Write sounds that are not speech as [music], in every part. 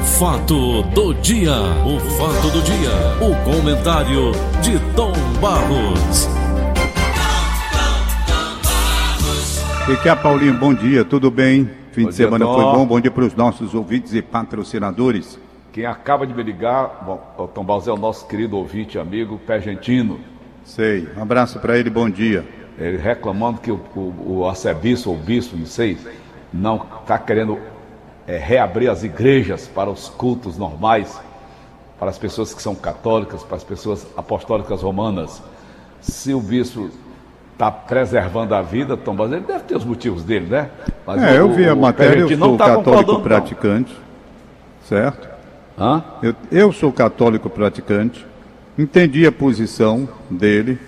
O fato do dia, o fato do dia, o comentário de Tom Barros. E que é Paulinho, bom dia, tudo bem? Fim Bom de dia, semana Tom. foi bom, bom dia para os nossos ouvintes e patrocinadores. Quem acaba de me ligar, bom, o Tom Barros é o nosso querido ouvinte e amigo Pergentino. Sei, um abraço para ele, bom dia. Ele reclamando que o, o, o arcebispo ou bispo, não sei, não está querendo é, reabrir as igrejas para os cultos normais, para as pessoas que são católicas, para as pessoas apostólicas romanas. Se o bispo está preservando a vida, Tom Barros, ele deve ter os motivos dele, né? Mas É, o- eu vi a matéria, eu sou tá católico concordando, não. praticante, certo? Hã? Eu, eu sou católico praticante, entendi a posição dele.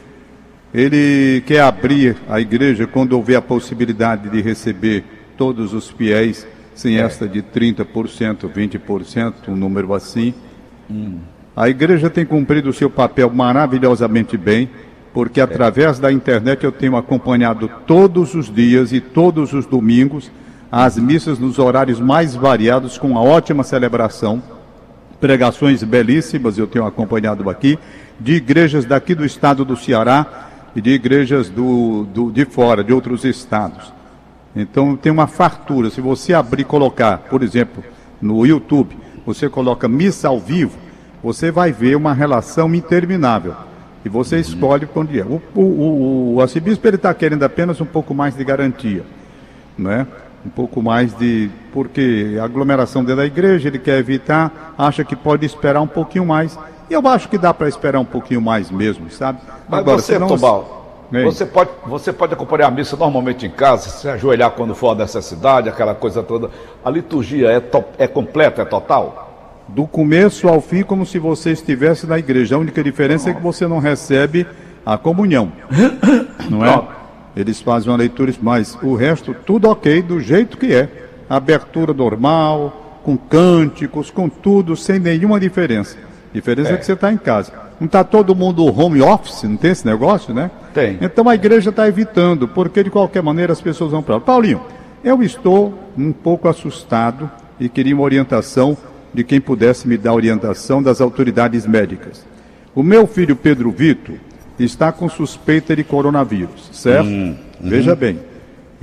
Ele quer abrir a igreja quando houver a possibilidade de receber todos os fiéis, sem esta de 30%, 20%, um número assim. A igreja tem cumprido o seu papel maravilhosamente bem, porque através da internet eu tenho acompanhado todos os dias e todos os domingos as missas nos horários mais variados, com uma ótima celebração pregações belíssimas, eu tenho acompanhado aqui, de igrejas daqui do estado do Ceará e de igrejas do, do- de fora, de outros estados. Então tem uma fartura. Se você abrir e colocar, por exemplo, no YouTube, você coloca missa ao vivo, você vai ver uma relação interminável. E você escolhe quando é. O, o, o, o arcebispo está querendo apenas um pouco mais de garantia né? Um pouco mais de. Porque a aglomeração dentro da igreja ele quer evitar, acha que pode esperar um pouquinho mais. E eu acho que dá para esperar um pouquinho mais mesmo, sabe? Mas você, se não- Tobal, Ei. você pode, você pode acompanhar a missa normalmente em casa, se ajoelhar quando for a necessidade, aquela coisa toda. A liturgia é, to- é completa, é total? do começo ao fim, como se você estivesse na igreja. A única diferença é que você não recebe a comunhão. Não é? Eles fazem uma leitura, mas o resto, tudo ok, do jeito que é. Abertura normal, com cânticos, com tudo, sem nenhuma diferença. Diferença é, que você está em casa. Não está todo mundo home office, não tem esse negócio, né? Tem. Então a igreja está evitando, porque de qualquer maneira as pessoas vão para lá. Paulinho, eu estou um pouco assustado e queria uma orientação de quem pudesse me dar orientação das autoridades médicas. O meu filho Pedro Vitor está com suspeita de coronavírus, certo? Veja bem.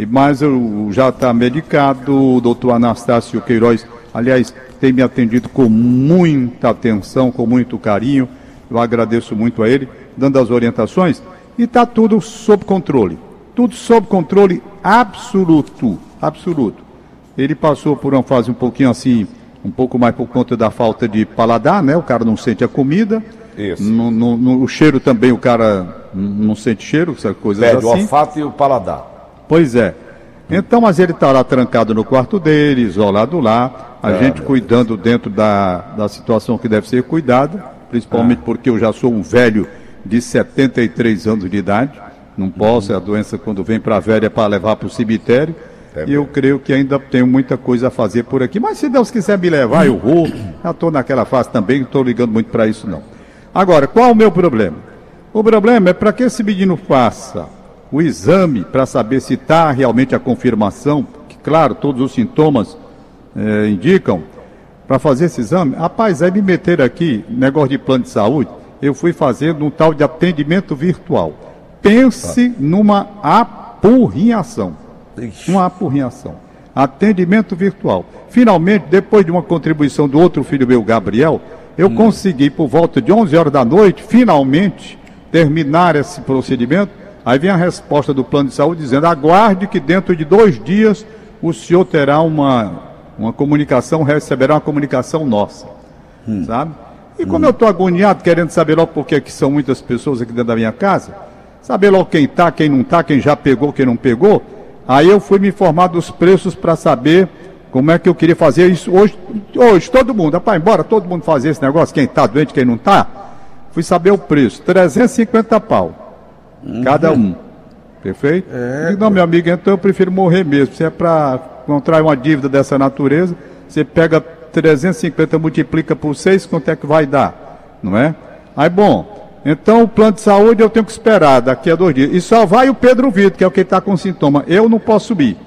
Mas eu já está medicado, o doutor Anastácio Queiroz, aliás, tem me atendido com muita atenção, com muito carinho. Eu agradeço muito a ele, dando as orientações, e está tudo sob controle. Tudo sob controle absoluto. Absoluto. Ele passou por uma fase um pouquinho assim, um pouco mais por conta da falta de paladar, né? O cara não sente a comida. Isso. No, no- no- o cheiro também, o cara não sente cheiro, essas coisas Perde o assim. olfato e o paladar. Pois é. Então, mas ele está lá trancado no quarto dele, isolado lá, a gente cuidando dentro da, da situação que deve ser cuidada, principalmente porque eu já sou um velho de 73 anos de idade, não posso, a doença quando vem para a velha é para levar para o cemitério, e eu creio que ainda tenho muita coisa a fazer por aqui, mas se Deus quiser me levar, eu vou, já estou naquela fase também, não estou ligando muito para isso não. Agora, qual o meu problema? O problema é para que esse menino faça o exame para saber se está realmente a confirmação, que claro, todos os sintomas eh, indicam, para fazer esse exame. Rapaz, aí me meter aqui, negócio de plano de saúde, eu fui fazendo um tal de atendimento virtual. Pense numa apurrinhação. Uma apurrinhação. Atendimento virtual. Finalmente, depois de uma contribuição do outro filho meu, Gabriel, eu consegui, por volta de 11 horas da noite, finalmente, terminar esse procedimento. Aí vem a resposta do plano de saúde dizendo: aguarde que dentro de dois dias o senhor terá uma, uma comunicação, receberá uma comunicação nossa. Sabe? E como eu estou agoniado, querendo saber logo por que é que são muitas pessoas aqui dentro da minha casa, saber logo quem está, quem não está, quem já pegou, quem não pegou, aí eu fui me informar dos preços para saber como é que eu queria fazer isso hoje. Hoje, todo mundo, rapaz, embora todo mundo fazer esse negócio, quem está doente, quem não está, fui saber o preço, 350 pau. Cada um. Perfeito? É, não, meu amigo, então eu prefiro morrer mesmo. Se é para contrair uma dívida dessa natureza, você pega 350, multiplica por 6, quanto é que vai dar? Não é? Aí, bom, então o plano de saúde eu tenho que esperar daqui a dois dias. E só vai o Pedro Vitor, que é o que está com sintoma. Eu não posso subir.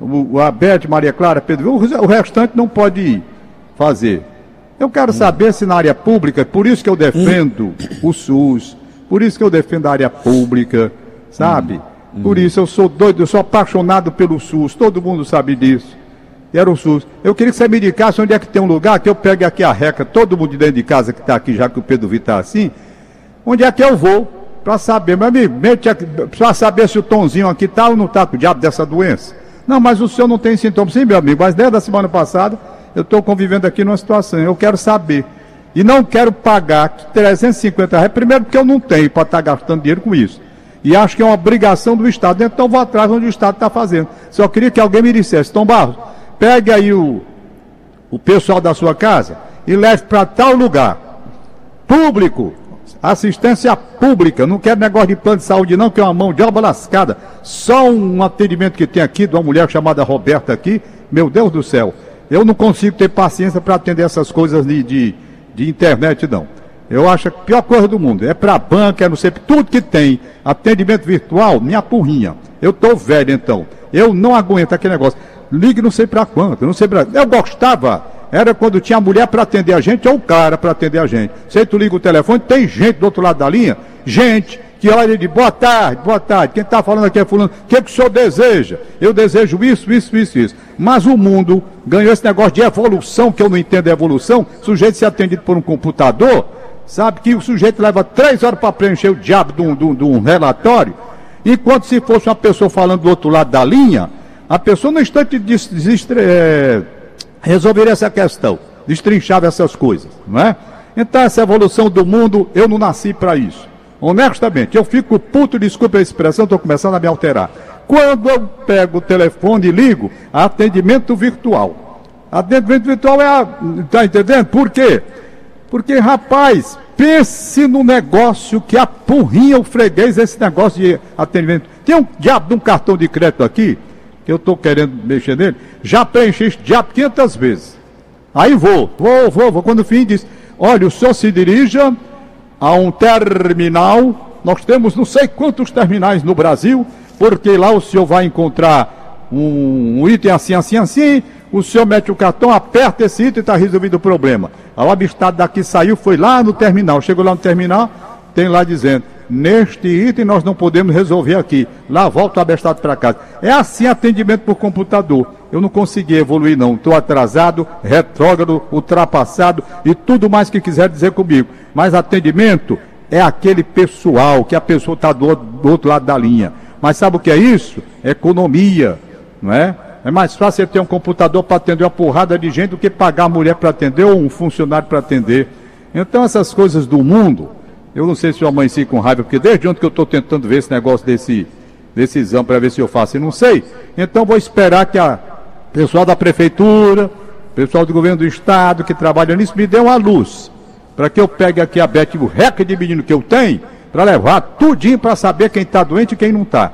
O, o Abete, Maria Clara, Pedro Vitor, o restante não pode ir. fazer. Eu quero saber se na área pública, por isso que eu defendo o SUS, por isso que eu defendo a área pública, sabe? Por isso eu sou doido, eu sou apaixonado pelo SUS, todo mundo sabe disso. Era o SUS. Eu queria que você me indicasse onde é que tem um lugar que eu pegue aqui a reca, todo mundo dentro de casa que está aqui, já que o Pedro Vitor está assim, onde é que eu vou para saber, meu amigo, para saber se o Tonzinho aqui está ou não está com o diabo dessa doença. Não, mas o senhor não tem sintomas. Sim, meu amigo, mas desde a semana passada eu estou convivendo aqui numa situação, eu quero saber. E não quero pagar 350 reais, primeiro porque eu não tenho para estar tá gastando dinheiro com isso. E acho que é uma obrigação do Estado, então vou atrás onde o Estado está fazendo. Só queria que alguém me dissesse, Tom Barros, pegue aí o, o pessoal da sua casa e leve para tal lugar. Público, assistência pública, não quero negócio de plano de saúde não, que é uma mão de obra lascada. Só um atendimento que tem aqui de uma mulher chamada Roberta aqui, meu Deus do céu. Eu não consigo ter paciência para atender essas coisas de, de, de, internet, não. Eu acho a pior coisa do mundo. É para banca, é não sei, tudo que tem atendimento virtual, minha porrinha. Eu tô velho, então. Eu não aguento aquele negócio. Ligue não sei para quanto, não sei para. Eu gostava, era quando tinha mulher para atender a gente ou o cara para atender a gente. Você tu liga o telefone, tem gente do outro lado da linha, gente que olha de boa tarde, boa tarde, quem está falando aqui é fulano, o que, que o senhor deseja? Eu desejo isso, isso, isso, isso. Mas o mundo ganhou esse negócio de evolução, que eu não entendo a evolução, sujeito se atendido por um computador, sabe que o sujeito leva três horas para preencher o diabo de um, de, um, de um relatório, enquanto se fosse uma pessoa falando do outro lado da linha, a pessoa no instante de, de, de é, resolveria essa questão, destrinchava essas coisas, não é? Então essa evolução do mundo, eu não nasci para isso. Honestamente, eu fico puto, desculpa a expressão, estou começando a me alterar. Quando eu pego o telefone e ligo, atendimento virtual. Atendimento virtual é. Está entendendo? Por quê? Porque, rapaz, pense no negócio que apurrinha o freguês esse negócio de atendimento. Tem um diabo de um cartão de crédito aqui, que eu estou querendo mexer nele, já preenchi esse diabo 500 vezes. Aí vou, vou, vou, vou. Quando o fim diz, olha, o senhor se dirija a um terminal. Nós temos não sei quantos terminais no Brasil, porque lá o senhor vai encontrar um, um item assim, assim, assim. O senhor mete o cartão, aperta esse item e está resolvido o problema. O abistado daqui saiu, foi lá no terminal. Chegou lá no terminal, tem lá dizendo: Neste item nós não podemos resolver aqui. Lá volta o abestado para casa. É assim atendimento por computador. Eu não consegui evoluir, não. Estou atrasado, retrógrado, ultrapassado e tudo mais que quiser dizer comigo. Mas atendimento é aquele pessoal, que a pessoa está do, do, outro lado da linha. Mas sabe o que é isso? Economia, não é? É mais fácil você ter um computador para atender uma porrada de gente do que pagar a mulher para atender ou um funcionário para atender. Então essas coisas do mundo eu não sei se eu amanheci com raiva, porque desde ontem que eu estou tentando ver esse negócio desse, exame para ver se eu faço e não sei. Então vou esperar que a pessoal da prefeitura, pessoal do governo do estado que trabalha nisso, me dê uma luz. Para que eu pegue aqui a Beth, o recorde de menino que eu tenho, para levar tudinho para saber quem está doente e quem não está.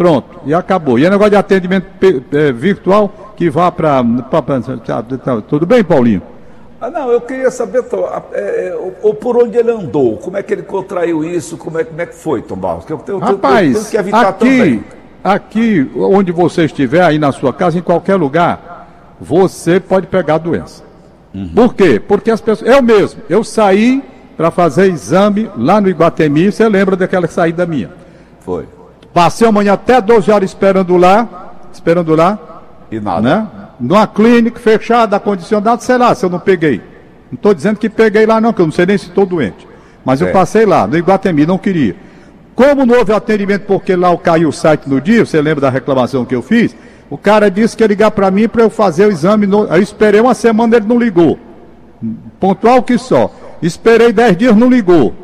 Pronto, e acabou. E é negócio de atendimento é, virtual que vá para. Tudo bem, Paulinho? Ah, não, eu queria saber, Tom, é, ou, por onde ele andou, como é que ele contraiu isso, como é, como é que foi, Tom Barros? Eu tenho, Rapaz, eu, eu aqui, também. aqui, onde você estiver, aí na sua casa, em qualquer lugar, você pode pegar a doença. Uhum. Por quê? Porque as pessoas. Eu mesmo, eu saí para fazer exame lá no Iguatemi, você lembra daquela saída minha? Foi. Passei amanhã até 12 horas esperando lá, esperando lá. E nada. Né? numa clínica fechada, acondicionada, sei lá, se eu não peguei. Não estou dizendo que peguei lá não, que eu não sei nem se estou doente. Mas é. eu passei lá, no Iguatemi, não queria. Como não houve atendimento porque lá caiu o site no dia, você lembra da reclamação que eu fiz? O cara disse que ia ligar para mim para eu fazer o exame. No... Aí esperei uma semana, ele não ligou. Pontual que só. Esperei dez dias, não ligou.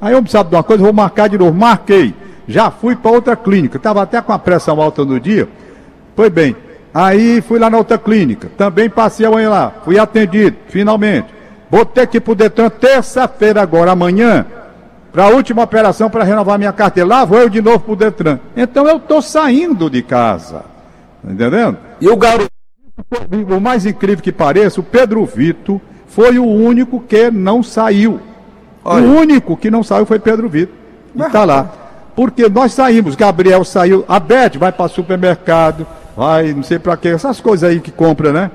Aí eu precisava de uma coisa, vou marcar de novo. Marquei. Já fui para outra clínica. Estava até com a pressão alta no dia. Foi bem. Aí fui lá na outra clínica, também passei amanhã lá, fui atendido, finalmente. Vou ter que ir para o Detran terça-feira agora, amanhã, para a última operação para renovar minha carteira. Lá vou eu de novo para o Detran. Então eu estou saindo de casa. Tá entendendo? E o garoto, o mais incrível que pareça, o Pedro Vito foi o único que não saiu. Olha. O único que não saiu foi Pedro Vito. E está lá. Porque nós saímos, Gabriel saiu, a Beth vai para supermercado, vai, não sei para quê, essas coisas aí que compra, né?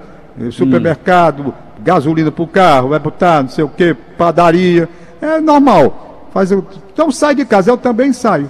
Supermercado, gasolina para o carro, vai botar não sei o que, padaria. É normal. Faz, então sai de casa, eu também saio.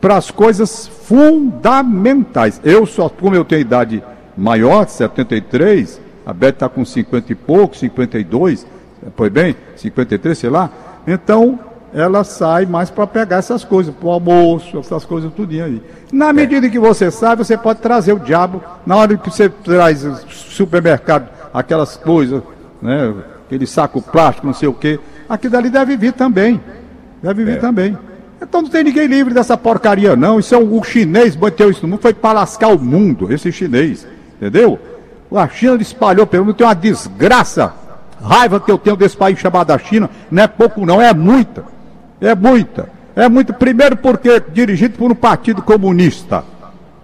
Para as coisas fundamentais. Eu só, como eu tenho idade maior, 73, a Beth está com 50 e pouco, 52, foi bem, 53, sei lá. Então, ela sai mais para pegar essas coisas, para o almoço, essas coisas tudinho aí. Na medida que você sai, você pode trazer o diabo. Na hora que você traz supermercado, aquelas coisas, né, aquele saco plástico, não sei o quê, aquilo dali deve vir também. Deve vir é. também. Então não tem ninguém livre dessa porcaria, não. Isso é um, o chinês bateu isso no mundo, foi para lascar o mundo, esse chinês. Entendeu? A China espalhou pelo mundo, tem uma desgraça. Raiva que eu tenho desse país chamado China, não é pouco não, é muita. É muita. É muito, primeiro porque dirigido por um partido comunista,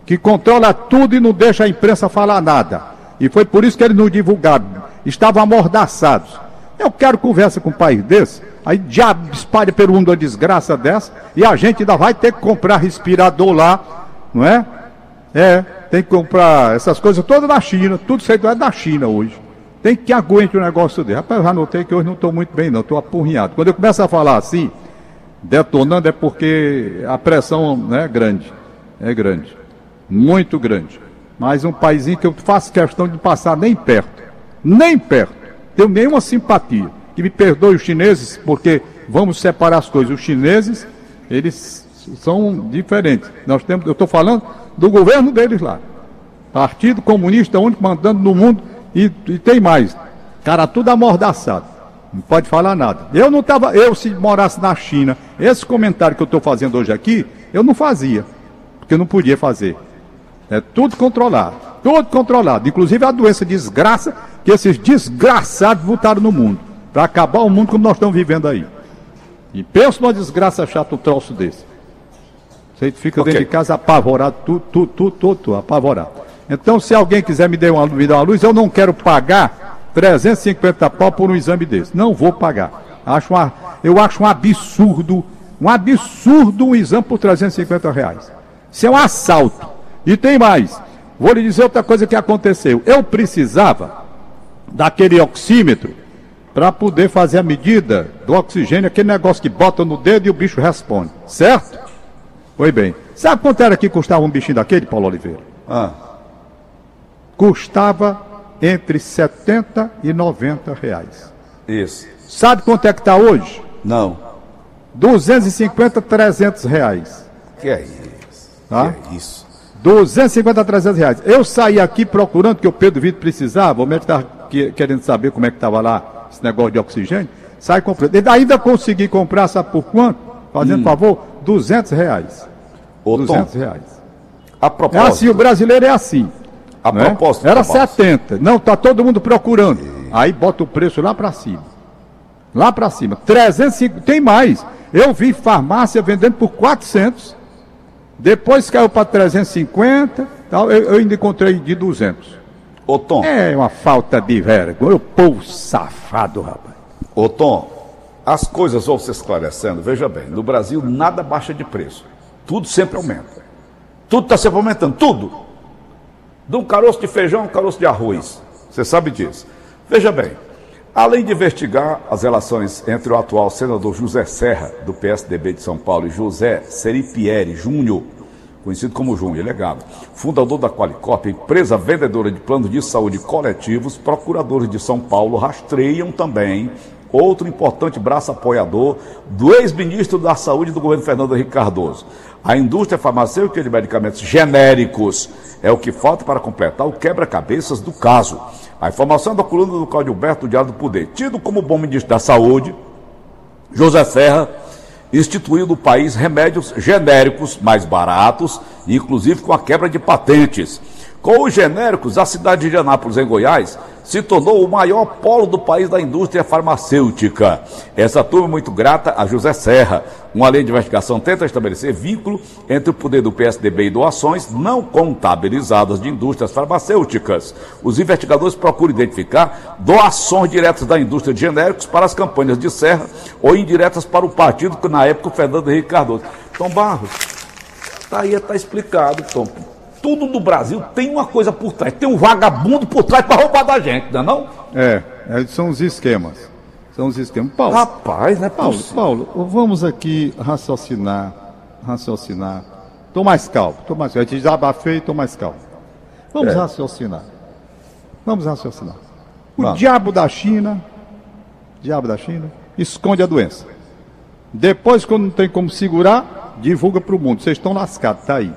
que controla tudo e não deixa a imprensa falar nada. E foi por isso que eles não divulgaram. Estavam amordaçados. Eu quero conversa com um país desse. Aí diabo espalha pelo mundo a desgraça dessa. E a gente ainda vai ter que comprar respirador lá, não é? É, tem que comprar essas coisas todas da China. Tudo isso aí é da China hoje. Tem que aguente o negócio dele. Rapaz, eu já notei que hoje não estou muito bem, não. Estou apurrinhado. Quando eu começo a falar assim, detonando é porque a pressão né, é grande. É grande. Muito grande. Mas um paísinho que eu faço questão de passar nem perto. Nem perto. Tenho nenhuma simpatia. Que me perdoe os chineses, porque vamos separar as coisas. Os chineses, eles são diferentes. Nós temos, eu estou falando do governo deles lá. Partido Comunista único mandando no mundo e, e tem mais. Cara, tudo amordaçado. Não pode falar nada. Eu não estava, eu se morasse na China, esse comentário que eu estou fazendo hoje aqui, eu não fazia, porque eu não podia fazer. É tudo controlado, tudo controlado, inclusive a doença desgraça que esses desgraçados botaram no mundo, para acabar o mundo como nós estamos vivendo aí. E pensa numa desgraça chata um troço desse. Você fica okay. dentro de casa apavorado, tudo, tudo, tudo, tudo, tudo, apavorado. Então, se alguém quiser me dar, uma, me dar uma luz, eu não quero pagar 350 pau por um exame desse. Não vou pagar. Acho uma, eu acho um absurdo, um absurdo um exame por 350 reais. Isso é um assalto. E tem mais. Vou lhe dizer outra coisa que aconteceu. Eu precisava daquele oxímetro para poder fazer a medida do oxigênio, aquele negócio que bota no dedo e o bicho responde. Certo? Foi bem. Sabe quanto era que custava um bichinho daquele, Paulo Oliveira? Ah. Custava entre 70 e 90 reais. Isso. Sabe quanto é que está hoje? Não. 250, 300 reais. Que é isso? Tá? Que é isso? 250 a 300 reais. Eu saí aqui procurando, que o Pedro Vitor precisava, o médico estava querendo saber como é que estava lá esse negócio de oxigênio. Sai comprando. Ele ainda consegui comprar, sabe por quanto? Fazendo hum. favor, 200 reais. Ô, 200 Tom, reais. A propósito. É assim, o brasileiro é assim. A né? propósito. Era Tomás. 70. Não, tá todo mundo procurando. E... Aí bota o preço lá para cima. Lá para cima. 350. Tem mais. Eu vi farmácia vendendo por 400. Depois caiu para 350. Tal. Eu, eu ainda encontrei de 200. Ô Tom. É uma falta de vergonha. O povo safado, rapaz. Ô Tom, as coisas vão se esclarecendo. Veja bem, no Brasil nada baixa de preço. Tudo sempre aumenta. Tudo está sempre aumentando. Tudo de um caroço de feijão a um caroço de arroz. Você sabe disso. Veja bem, além de investigar as relações entre o atual senador José Serra, do PSDB de São Paulo, e José Seripieri Júnior, conhecido como Júnior, legado, fundador da Qualicop, empresa vendedora de planos de saúde coletivos, procuradores de São Paulo rastreiam também outro importante braço apoiador do ex-ministro da Saúde do governo Fernando Henrique Cardoso. A indústria farmacêutica de medicamentos genéricos é o que falta para completar o quebra-cabeças do caso. A informação da coluna do Claudio Alberto, do Diário do Poder. Tido como bom ministro da Saúde, José Serra instituiu no país remédios genéricos mais baratos, inclusive com a quebra de patentes. Com os genéricos, a cidade de Anápolis, em Goiás, se tornou o maior polo do país da indústria farmacêutica. Essa turma é muito grata a José Serra. Uma lei de investigação tenta estabelecer vínculo entre o poder do PSDB e doações não contabilizadas de indústrias farmacêuticas. Os investigadores procuram identificar doações diretas da indústria de genéricos para as campanhas de Serra ou indiretas para o partido que na época o Fernando Henrique Cardoso. Tom Barros, tá aí, está explicado, Tom tudo no Brasil tem uma coisa por trás, tem um vagabundo por trás para roubar da gente, não é não? É, é, são os esquemas. São os esquemas. Paulo, Rapaz, né, Paulo, Paulo, vamos aqui raciocinar, raciocinar. Tô mais calmo, tô mais calmo. Eu te desabafei, tô mais calmo. Vamos É. raciocinar. Vamos raciocinar. O Vamos. diabo da China, diabo da China, esconde a doença. Depois, quando não tem como segurar, divulga para o mundo. Vocês estão lascados, tá aí.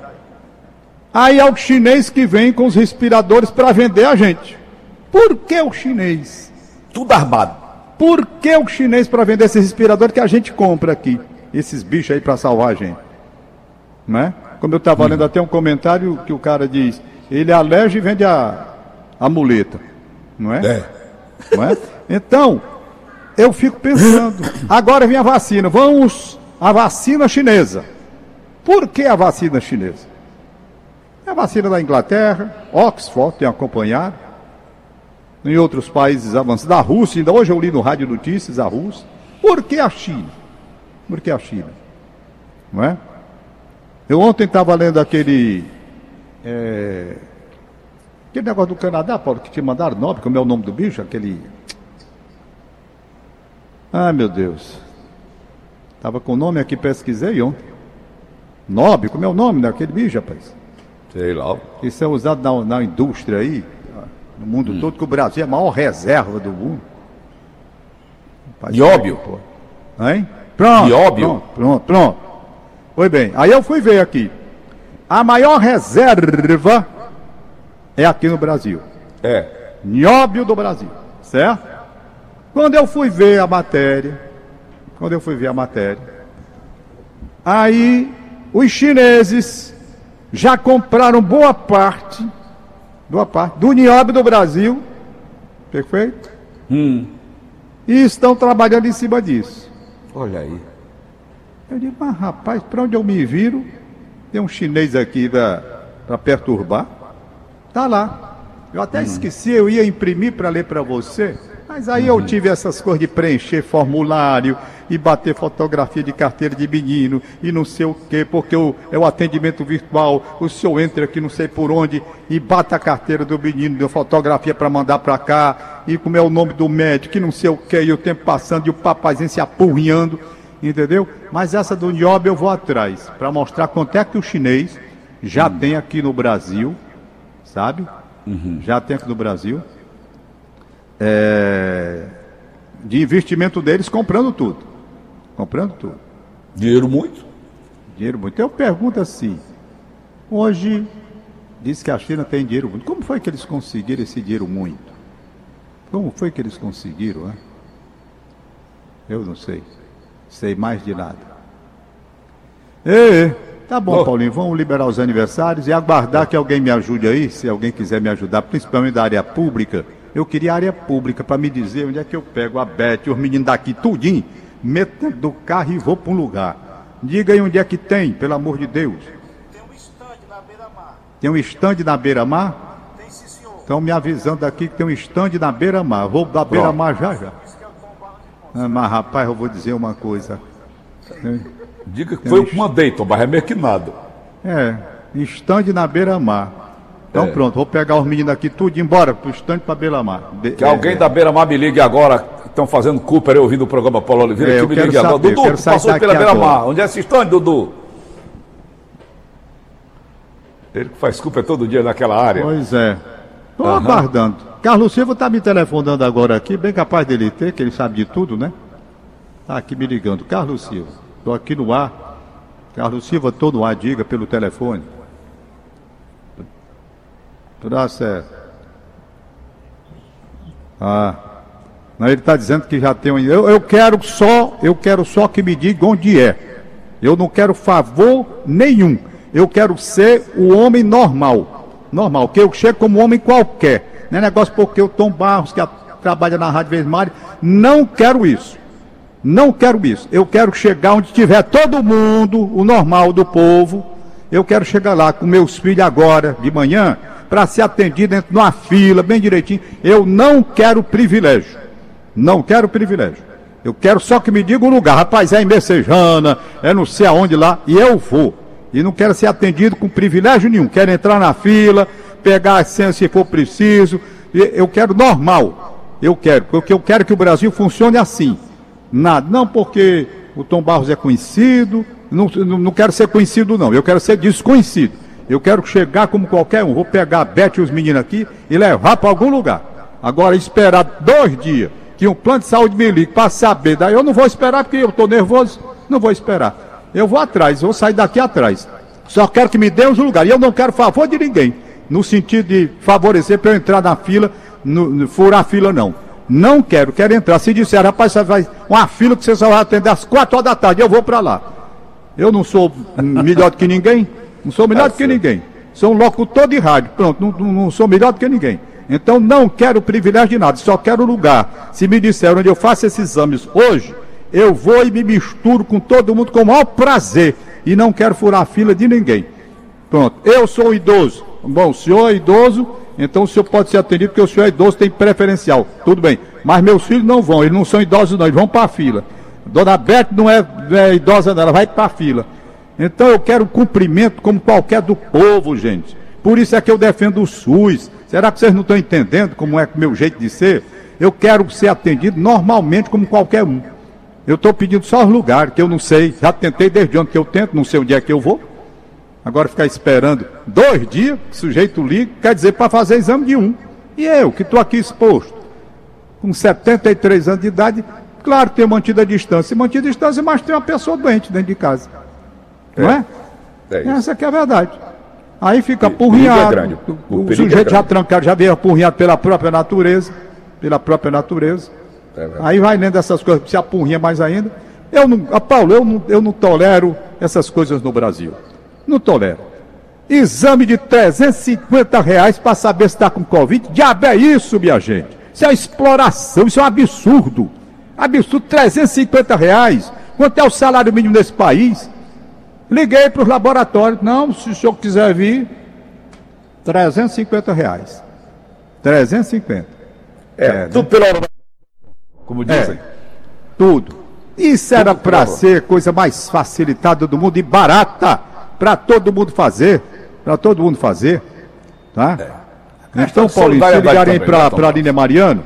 Aí é o chinês que vem com os respiradores para vender a gente. Por que o chinês? Tudo armado. Por que o chinês para vender esse respirador que a gente compra aqui? Esses bichos aí para salvar a gente. Né? Como eu estava lendo até um comentário que o cara diz, ele alege e vende a, a muleta. Não é? É. Não é? Então, eu fico pensando, agora vem a vacina, vamos a vacina chinesa. Por que a vacina chinesa? A vacina da Inglaterra, Oxford tem acompanhado, em outros países avançados, da Rússia, ainda hoje eu li no Rádio Notícias a Rússia. Por que a China? Por que a China? Não é? Eu ontem estava lendo aquele. é, aquele negócio do Canadá, Paulo, que te mandaram nome, como é o nome do bicho? Aquele. Ai meu Deus. Estava com o nome aqui, pesquisei ontem. Nobre, como é o nome daquele bicho, rapaz? Sei lá. Isso é usado na, na indústria aí, no mundo todo, que o Brasil é a maior reserva do mundo. Rapaz, Nióbio. pô. Hein? Pronto. Nióbio. Pronto, pronto, pronto. Foi bem. Aí eu fui ver aqui. A maior reserva é aqui no Brasil. É. Nióbio do Brasil. Certo? Quando eu fui ver a matéria, quando eu fui ver a matéria, aí os chineses já compraram boa parte, boa parte do nióbio do Brasil, perfeito? Hum. E estão trabalhando em cima disso. Olha aí. Eu digo, mas rapaz, para onde eu me viro, tem um chinês aqui para perturbar. Tá lá. Eu até esqueci, eu ia imprimir para ler para você, mas aí eu tive essas coisas de preencher formulário e bater fotografia de carteira de menino e não sei o quê, porque o, é o atendimento virtual. O senhor entra aqui não sei por onde e bata a carteira do menino, deu fotografia para mandar para cá e como é o nome do médico e não sei o quê, e o tempo passando e o papazinho se apurrinhando. Entendeu? Mas essa do Niobe eu vou atrás, para mostrar quanto é que o chinês já tem aqui no Brasil, sabe? Já tem aqui no Brasil. É, de investimento deles comprando tudo. Comprando tudo. Dinheiro muito. Dinheiro muito. Eu pergunto assim, hoje diz que a China tem dinheiro muito. Como foi que eles conseguiram esse dinheiro muito? Como foi que eles conseguiram, né? Eu não sei. Sei mais de nada. Ei, tá bom, Oh. Paulinho, vamos liberar os aniversários e aguardar que alguém me ajude aí, se alguém quiser me ajudar, principalmente da área pública. Eu queria área pública para me dizer onde é que eu pego a Beth, os meninos daqui tudinho, meto dentro do carro e vou para um lugar. Diga aí onde é que tem, pelo amor de Deus. Tem um estande na beira-mar. Tem um estande na beira-mar? Tem sim, senhor. Estão me avisando aqui que tem um estande na beira-mar. Vou da beira-mar já já. É. Ah, mas rapaz, eu vou dizer uma coisa. Diga que foi eu que mandei, Tom Barra, é meio que nada. É, estande na beira-mar. Então É. pronto, vou pegar os meninos aqui tudo e ir embora pro estande pra beira-mar. Be- Que é, alguém é. da Beira Mar me ligue agora. Estão fazendo Cooper eu ouvindo o programa Paulo Oliveira. É, que eu me quero ligue agora. saber, eu Dudu, tu passou pela Beira Mar. agora. Onde é esse stand, Dudu? Ele que faz Cooper todo dia naquela área. Pois é. Estou Aham. aguardando. Carlos Silva está me telefonando agora aqui, bem capaz dele ter, que ele sabe de tudo, né? Está aqui me ligando. Carlos Silva, estou aqui no ar. Carlos Silva, estou no ar, diga pelo telefone. Tudo certo. Ah. Não, ele está dizendo que já tem um. Eu, eu quero só, eu quero só que me diga onde é. Eu não quero favor nenhum. Eu quero ser o homem normal. Normal, que eu chego como homem qualquer. Não é negócio porque o Tom Barros, que a- trabalha na Rádio Vesmari, não quero isso. Não quero isso. Eu quero chegar onde tiver todo mundo, o normal do povo. Eu quero chegar lá com meus filhos agora, de manhã, para ser atendido dentro de uma fila, bem direitinho. Eu não quero privilégio. Não quero privilégio. Eu quero só que me diga o lugar. Rapaz, é em Messejana, é não sei aonde lá, e eu vou. E não quero ser atendido com privilégio nenhum. Quero entrar na fila, pegar a senha se for preciso. Eu quero normal. Eu quero, porque eu quero que o Brasil funcione assim. Nada, não porque o Tom Barros é conhecido, não, não quero ser conhecido não, eu quero ser desconhecido. Eu quero chegar como qualquer um, vou pegar a Beth e os meninos aqui e levar para algum lugar. Agora, esperar dois dias que um plano de saúde me ligue para saber, daí eu não vou esperar porque eu estou nervoso, não vou esperar. Eu vou atrás, vou sair daqui atrás. Só quero que me dê uns lugares. E eu não quero favor de ninguém, no sentido de favorecer para eu entrar na fila, no, no, furar a fila, não. Não quero, quero entrar. Se disser, rapaz, você vai uma fila que você só vai atender às quatro horas da tarde, eu vou para lá. Eu não sou melhor do que ninguém, não sou melhor do que ninguém. Sou um locutor de rádio, pronto, não, não sou melhor do que ninguém. Então não quero privilégio de nada, só quero lugar. Se me disseram onde eu faço esses exames hoje, eu vou e me misturo com todo mundo com o maior prazer. E não quero furar a fila de ninguém. Pronto, eu sou idoso. Bom, o senhor é idoso, então o senhor pode ser atendido porque o senhor é idoso, tem preferencial. Tudo bem. Mas meus filhos não vão, eles não são idosos não, eles vão para a fila. Dona Beth não é, é idosa não, ela vai para a fila. Então eu quero cumprimento como qualquer do povo, gente. Por isso é que eu defendo o SUS. Será que vocês não estão entendendo como é o meu jeito de ser? Eu quero ser atendido normalmente como qualquer um. Eu estou pedindo só os lugares que eu não sei. Já tentei desde onde que eu tento, não sei onde é que eu vou. Agora ficar esperando dois dias, sujeito liga, quer dizer para fazer exame de um. E eu, que estou aqui exposto, com 73 anos de idade, claro, tenho mantido a distância. Mantido a distância, mas tem uma pessoa doente dentro de casa. Não é? É isso. Essa que é a verdade. Aí fica O é apurrinhado. grande. O O, perigo é sujeito já grande. trancado, já veio apurrinhado pela própria natureza. Pela própria natureza. É. Aí vai lendo essas coisas, se apurrinha mais ainda. Eu não, ah, Paulo, eu não, eu não tolero essas coisas no Brasil. Não tolero. Exame de 350 reais para saber se está com Covid. Diabo é isso, minha gente. Isso é uma exploração, isso é um absurdo. Absurdo, 350 reais. Quanto é o salário mínimo nesse país? Liguei para os laboratórios. Não, se o senhor quiser vir, 350 reais. 350. É, É, tudo pela hora. da- Como dizem. Tudo. Isso era Tudo para ser coisa mais facilitada do mundo e barata para todo mundo fazer. Para todo mundo fazer. Tá? Então, Questão de Paulinho, se ligarem né, para a Línia Mariano,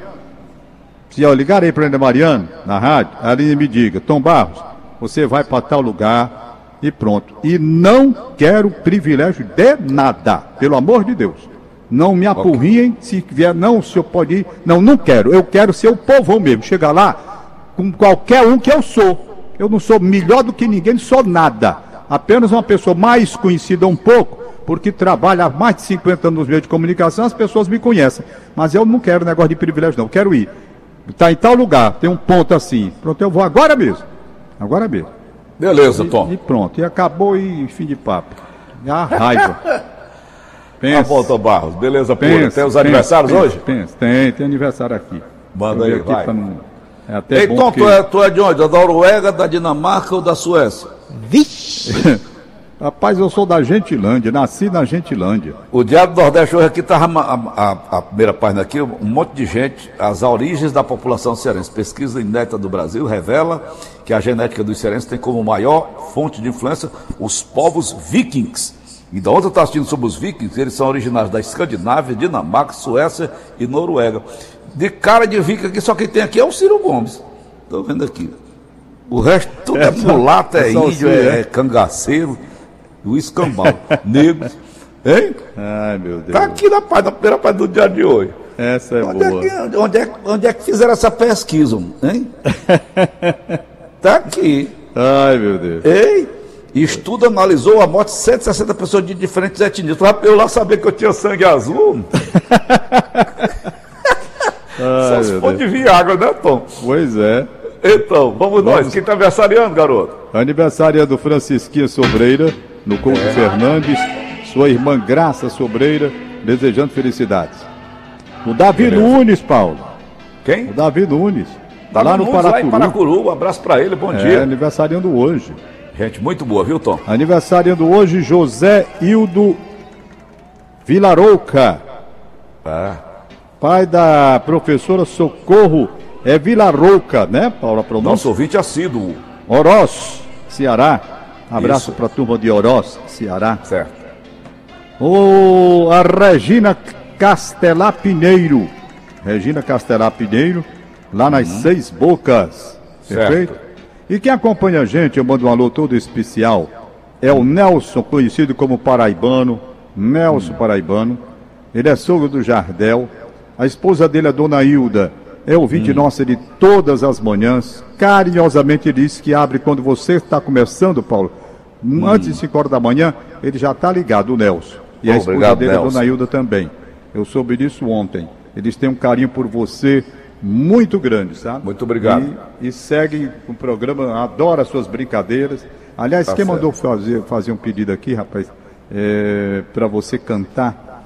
se eu ligar aí para a Línia Mariano, na rádio, a Línia me diga, Tom Barros, você vai para tal lugar e pronto. E não quero privilégio de nada, pelo amor de Deus. Não me apurriem, se vier, não, o senhor pode ir. Não, não quero. Eu quero ser o povão mesmo. Chegar lá com qualquer um que eu sou. Eu não sou melhor do que ninguém, sou nada. Apenas uma pessoa mais conhecida um pouco, porque trabalha há mais de 50 anos nos meios de comunicação, as pessoas me conhecem. Mas eu não quero negócio de privilégio, não. Eu quero ir. Está em tal lugar, tem um ponto assim. Pronto, eu vou agora mesmo. Agora mesmo. Beleza, E, Tom. e pronto. E acabou e fim de papo. A raiva. Tá Pensa. bom, Tom Barros. Beleza pura. pensa, Tem os pensa, aniversários pensa, hoje? Pensa. Tem, tem aniversário aqui. Manda aí, aqui vai. pra não- É até Ei, bom Tom, porque- tu é, tu é de onde? Da Noruega, da Dinamarca ou da Suécia? [laughs] Rapaz, eu sou da Gentilândia, nasci na Gentilândia. O Diário do Nordeste hoje aqui estava a, a- a primeira página aqui, um monte de gente, as origens da população cearense. Pesquisa inédita do Brasil revela que a genética dos cearenses tem como maior fonte de influência os povos vikings. Então, ontem eu estava assistindo sobre os vikings, eles são originários da Escandinávia, Dinamarca, Suécia e Noruega. De cara de viking aqui, só quem tem aqui é o Ciro Gomes. Estou vendo aqui. O resto tudo é mulato, é é índio, é, é? é cangaceiro, o escambau, negros. Hein? Ai, meu Deus. Tá aqui na, página- na primeira página do dia de hoje. Essa é Onde é, boa. que, onde, é, onde é que fizeram essa pesquisa, hein? [laughs] tá aqui. Ai, meu Deus. Ei, estudo analisou a morte de 160 pessoas de diferentes etnias. Pra eu lá saber que eu tinha sangue azul. [laughs] Só Ai, se meu for de Viagra, né, Tom? Pois é. Então, vamos, nós. Quem tá aniversariando, garoto? Aniversário do Francisquinha Sobreira, no Couto Fernandes, sua irmã Graça Sobreira, desejando felicidades. O Davi Nunes, Paulo. Quem? O Davi Nunes. Tá lá no Paracuru. Paracuru. Um abraço pra ele, bom É, dia. aniversariando hoje. Gente, muito boa, viu, Tom? Aniversariando hoje José Hildo Vilarouca, Ah, pai da professora Socorro. É Vilarouca, né, Paulo? A pronúncia? nosso ouvinte assíduo. Oroz, Ceará. Abraço para a turma de Oroz, Ceará. Certo. O, a Regina Castelar Pinheiro. Regina Castelá Pinheiro, lá nas Seis Bocas. Certo. Perfeito? E quem acompanha a gente, eu mando um alô todo especial, é o Nelson, conhecido como Paraibano. Nelson Paraibano. Ele é sogro do Jardel. A esposa dele, a dona Hilda, é ouvinte nossa de todas as manhãs. Carinhosamente diz que abre quando você está começando, Paulo. Antes de 5 horas da manhã, ele já está ligado, o Nelson. E a esposa Obrigado, dele, a Nelson. dona Hilda também. Eu soube disso ontem. Eles têm um carinho por você muito grande, sabe? Muito obrigado. E, e segue o programa, adora as suas brincadeiras. Aliás, Tá quem certo. mandou fazer, fazer um pedido aqui, rapaz, para você cantar,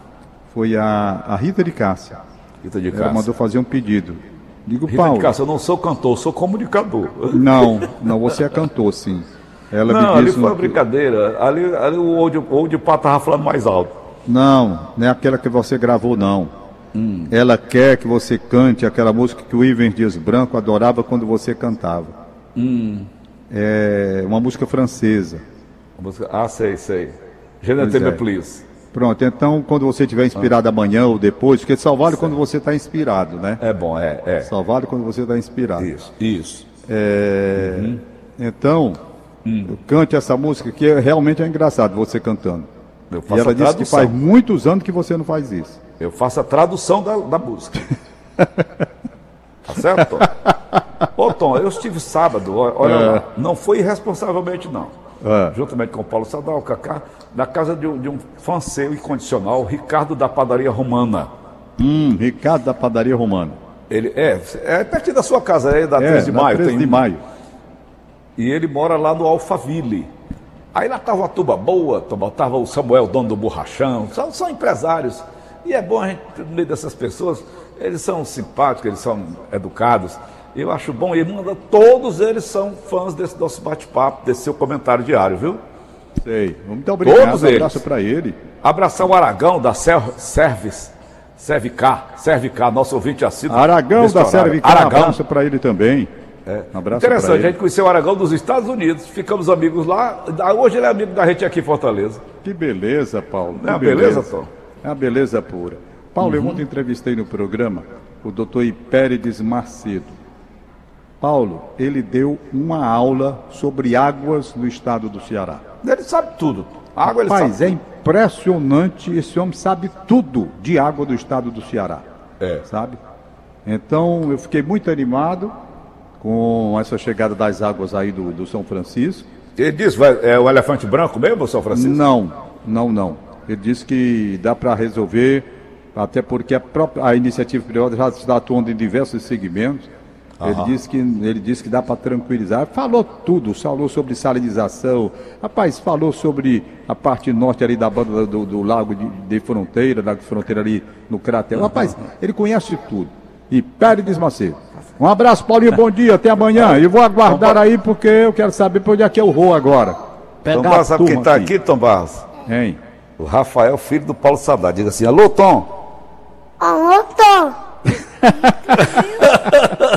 foi a, a Rita de Cássia. Rita de Ela Cássia. mandou fazer um pedido. Digo, Rita Paulo. de Cássia, eu não sou cantor, sou comunicador. Não, não, você é cantor, sim. Ela Não, me ali foi um- uma brincadeira. Ali, ali o Old, o Old Pá tava falando mais alto. Não, não é aquela que você gravou, não. Hum. Ela quer que você cante aquela música que o Ivens Dias Branco adorava quando você cantava. Hum. É uma música francesa. Música- Ah, sei, sei. Je ne é. please. Pronto, então quando você estiver inspirado amanhã ou depois, porque vale quando você está inspirado, né? É bom, é, é. Vale quando você está inspirado. Isso, isso. É, Uhum. Então, Hum. cante essa música que é- realmente é engraçado você cantando. Eu E faço ela a disse que faz muitos anos que você não faz isso. Eu faço a tradução da, da música. [laughs] tá certo, Tom? Ô, Tom, eu estive sábado, olha É. lá, não foi irresponsavelmente, não. É. Juntamente com o Paulo Sadal, o Cacá, na casa de um, de um fã seu incondicional, Ricardo da Padaria Romana. Hum, Ricardo da Padaria Romana. Ele é, é pertinho da sua casa, é da É, 13 de maio. 13 tem de maio. E ele mora lá no Alphaville. Aí lá tava uma tuba boa, tava tava o Samuel, dono do borrachão, são, são empresários. E é bom a gente, no meio dessas pessoas, eles são simpáticos, eles são educados. Eu acho bom, e manda, todos eles são fãs desse nosso bate-papo, desse seu comentário diário, viu? Sei. Muito obrigado. Todos um abraço para ele. Abraçar o Aragão da Ser- Service, Servicar, Servicar, nosso ouvinte assíduo. Aragão da. Servicar, um abraço para ele também. É. Um abraço Interessante, a gente conheceu o Aragão dos Estados Unidos, ficamos amigos lá. Hoje ele é amigo da gente aqui em Fortaleza. Que beleza, Paulo. É que uma beleza, Tom? É uma beleza pura. Paulo, Uhum. eu ontem entrevistei no programa o doutor Hipérides Macedo. Paulo, ele deu uma aula sobre águas no estado do Ceará. Ele sabe tudo. A água ele Rapaz, sabe. é impressionante, esse homem sabe tudo de água do estado do Ceará. É. Sabe? Então, eu fiquei muito animado com essa chegada das águas aí do, do São Francisco. Ele disse, vai- é o elefante branco mesmo, São Francisco? Não, não, não. Ele disse que dá para resolver, até porque a, própria, a iniciativa privada já está atuando em diversos segmentos. Ele disse, que, ele disse que dá para tranquilizar. Falou tudo, falou sobre salinização. Rapaz, falou sobre a parte norte ali da banda do, do lago de, de fronteira, lago de fronteira ali no cráter. Rapaz, ele conhece tudo. E Pérez Macedo. Um abraço, Paulinho, bom dia, até amanhã. E vou aguardar aí porque eu quero saber para onde é que eu vou agora. Tom Pegar Barros, sabe quem está aqui, Tom Barros? Hein? O Rafael, filho do Paulo Sadar. Diga assim, alô, Tom. Alô, Tom.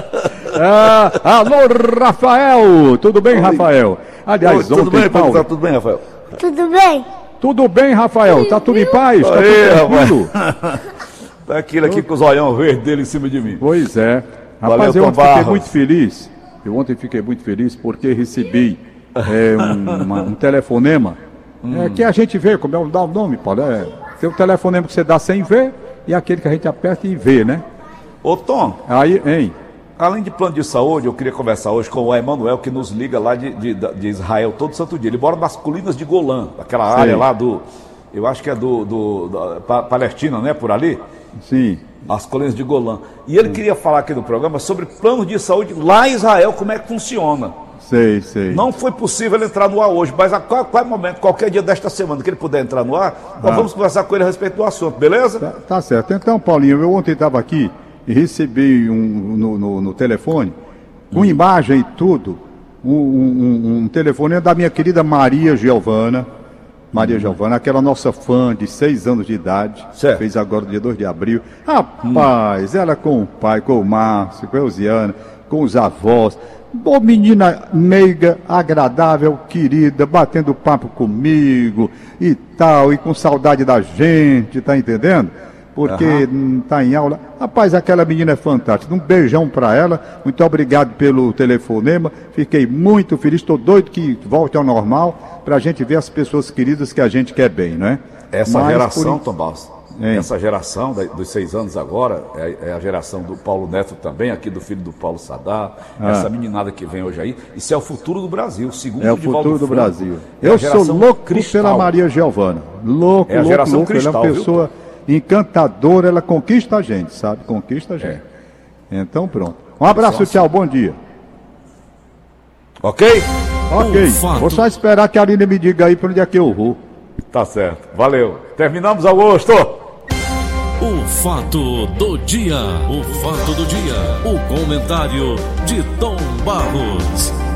[laughs] Ah, alô, Rafael! Tudo bem, Rafael? Aliás, Oi, tudo ontem, bem, Paulo, Paulo? Tudo bem, Rafael? Tudo bem? tudo bem, Rafael? Tá tudo em paz? Tá Aí, tudo tranquilo? [laughs] Tá aquele aqui com os olhão verde dele em cima de mim. Pois é. Valeu, Rapaz, eu Tom ontem fiquei muito feliz. Eu ontem fiquei muito feliz porque recebi [laughs] é, um, uma- um telefonema Hum. é, que a gente vê, como é o dá o nome, Paulo? É, tem o telefonema que você dá sem ver e aquele que a gente aperta e vê, né? Ô, Tom, Aí, hein? Além de plano de saúde, eu queria conversar hoje com o Emanuel, que nos liga lá de, de, de Israel todo santo dia. Ele mora nas colinas de Golã, aquela Sei. área lá do... Eu acho que é do, do da Pa- Palestina, né? Por ali. Sim. As colinas de Golã. E ele queria falar aqui no programa sobre planos de saúde lá em Israel, como é que funciona. Sei, sei. Não foi possível ele entrar no ar hoje, mas a qual, qual momento, qualquer dia desta semana que ele puder entrar no ar, nós Ah. vamos conversar com ele a respeito do assunto, beleza? Tá, tá certo. Então, Paulinho, eu ontem estava aqui recebi um, no, no- no telefone, com imagem e tudo, um, um, um- telefonema da minha querida Maria Giovana. Maria Giovana, aquela nossa fã de seis anos de idade, Certo. fez agora dia 2 de abril. Rapaz, ela com o pai, com o Márcio, com a Elziana, com os avós. Boa menina meiga, agradável, querida, batendo papo comigo e tal, e com saudade da gente, tá entendendo? Porque está em aula. Rapaz, aquela menina é fantástica. Um beijão para ela. Muito obrigado pelo telefonema. Fiquei muito feliz. Estou doido que volte ao normal para a gente ver as pessoas queridas que a gente quer bem, não é? Essa Mas, geração, por- Tom essa geração da- dos seis anos agora, é, é a geração do Paulo Neto também, aqui do filho do Paulo Sadar, essa meninada que vem hoje aí, isso é o futuro do Brasil, segundo É o futuro do Franco, Brasil. é Eu sou louco cristal. pela Maria Giovana. Louco, É a louco, geração louco. cristal, ela é uma viu? Encantadora, ela conquista a gente, sabe? Conquista a gente. Então pronto. Um abraço, tchau, bom dia. Ok? Ok. fato. Vou só esperar que a Aline me diga aí para onde é que eu vou. Tá certo. Valeu. Terminamos, Augusto. O fato do dia. O fato do dia. O comentário de Tom Barros.